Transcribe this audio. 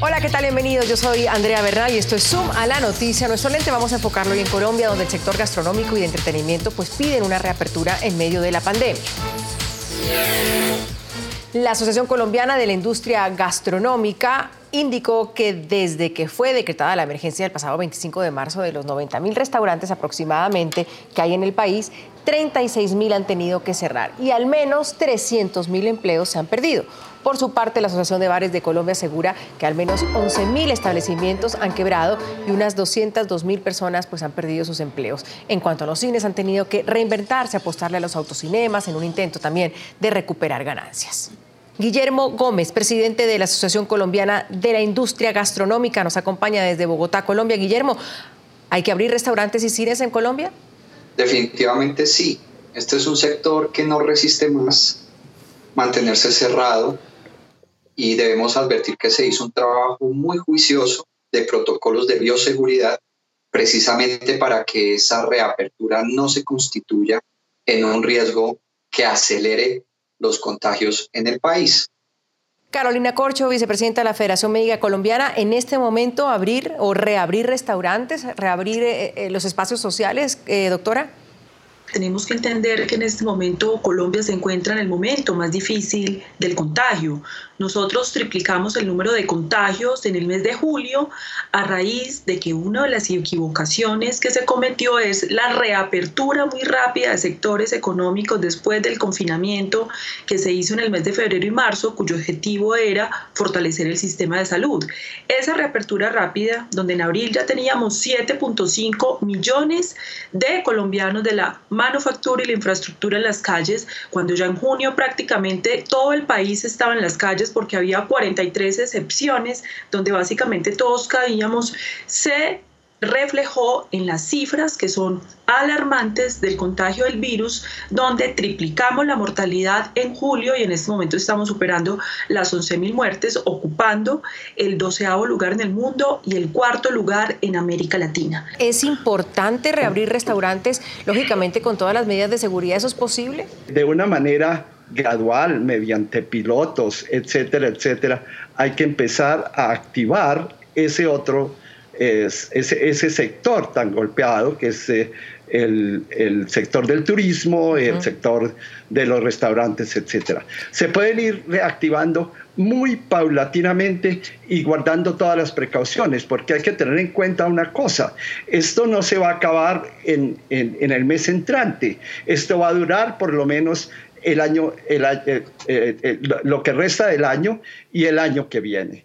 Hola, ¿qué tal? Bienvenidos. Yo soy Andrea Bernal y esto es Zoom a la noticia. Nuestro lente vamos a enfocarlo hoy en Colombia, donde el sector gastronómico y de entretenimiento pues piden una reapertura en medio de la pandemia. La Asociación Colombiana de la Industria Gastronómica indicó que desde que fue decretada la emergencia el pasado 25 de marzo de los 90 mil restaurantes aproximadamente que hay en el país, 36 mil han tenido que cerrar y al menos 300 mil empleos se han perdido. Por su parte, la Asociación de Bares de Colombia asegura que al menos 11 mil establecimientos han quebrado y unas 202 mil personas pues, han perdido sus empleos. En cuanto a los cines, han tenido que reinventarse, apostarle a los autocinemas en un intento también de recuperar ganancias. Guillermo Gómez, presidente de la Asociación Colombiana de la Industria Gastronómica, nos acompaña desde Bogotá, Colombia. Guillermo, ¿hay que abrir restaurantes y cines en Colombia? Definitivamente sí. Este es un sector que no resiste más mantenerse cerrado y debemos advertir que se hizo un trabajo muy juicioso de protocolos de bioseguridad precisamente para que esa reapertura no se constituya en un riesgo que acelere los contagios en el país. Carolina Corcho, vicepresidenta de la Federación Médica Colombiana, en este momento abrir o reabrir restaurantes, reabrir eh, eh, los espacios sociales, eh, doctora. Tenemos que entender que en este momento Colombia se encuentra en el momento más difícil del contagio. Nosotros triplicamos el número de contagios en el mes de julio a raíz de que una de las equivocaciones que se cometió es la reapertura muy rápida de sectores económicos después del confinamiento que se hizo en el mes de febrero y marzo, cuyo objetivo era fortalecer el sistema de salud. Esa reapertura rápida, donde en abril ya teníamos 7.5 millones de colombianos de la manufactura y la infraestructura en las calles, cuando ya en junio prácticamente todo el país estaba en las calles porque había 43 excepciones donde básicamente todos caíamos, se reflejó en las cifras que son alarmantes del contagio del virus, donde triplicamos la mortalidad en julio y en este momento estamos superando las 11.000 muertes, ocupando el doceavo lugar en el mundo y el cuarto lugar en América Latina. ¿Es importante reabrir restaurantes, lógicamente con todas las medidas de seguridad? ¿Eso es posible? De una manera gradual, mediante pilotos, etcétera, etcétera, hay que empezar a activar ese otro, ese, ese sector tan golpeado que es eh, el, el, sector del turismo, el sector de los restaurantes, etcétera. Se pueden ir reactivando muy paulatinamente y guardando todas las precauciones, porque hay que tener en cuenta una cosa, esto no se va a acabar en, en, en el mes entrante, esto va a durar por lo menos el año, el, eh, eh, lo que resta del año y el año que viene.